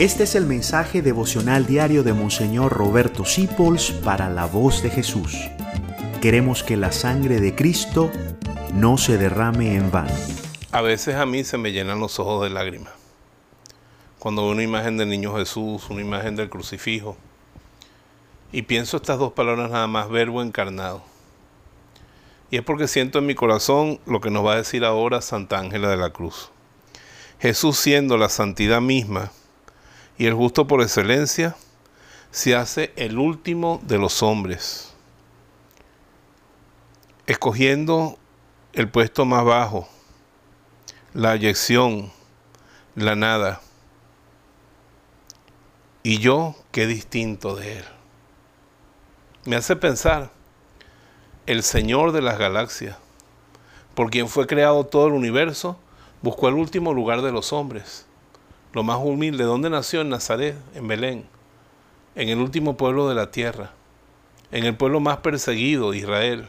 Este es el mensaje devocional diario de Monseñor Roberto Sipols para la voz de Jesús. Queremos que la sangre de Cristo no se derrame en vano. A veces a mí se me llenan los ojos de lágrimas. Cuando veo una imagen del niño Jesús, una imagen del crucifijo, y pienso estas dos palabras nada más, verbo encarnado. Y es porque siento en mi corazón lo que nos va a decir ahora Santa Ángela de la Cruz. Jesús siendo la santidad misma, y el justo por excelencia se hace el último de los hombres, escogiendo el puesto más bajo, la eyección, la nada. Y yo, qué distinto de él. Me hace pensar, el Señor de las galaxias, por quien fue creado todo el universo, buscó el último lugar de los hombres lo más humilde. ¿Dónde nació? En Nazaret, en Belén, en el último pueblo de la tierra, en el pueblo más perseguido de Israel,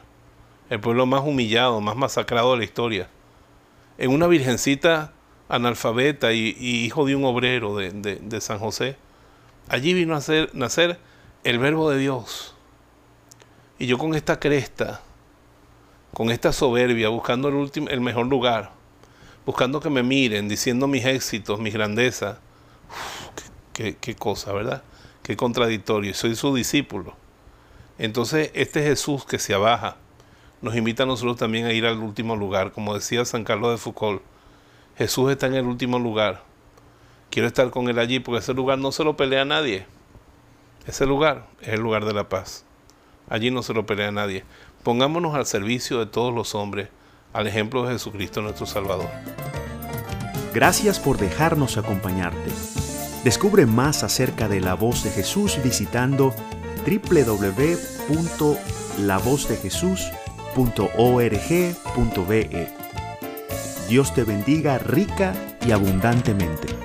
el pueblo más humillado, más masacrado de la historia, en una virgencita analfabeta y, hijo de un obrero de, San José. Allí vino a nacer el verbo de Dios. Y yo con esta cresta, con esta soberbia, buscando el, último, el mejor lugar, buscando que me miren, diciendo mis éxitos, mis grandezas. qué, cosa, ¿verdad? Qué contradictorio. Soy su discípulo. Entonces, este Jesús que se abaja nos invita a nosotros también a ir al último lugar. Como decía San Carlos de Foucault, Jesús está en el último lugar. Quiero estar con Él allí porque ese lugar no se lo pelea a nadie. Ese lugar es el lugar de la paz. Allí no se lo pelea a nadie. Pongámonos al servicio de todos los hombres al ejemplo de Jesucristo nuestro Salvador. Gracias por dejarnos acompañarte. Descubre más acerca de la voz de Jesús visitando www.lavozdejesús.org.be. Dios te bendiga rica y abundantemente.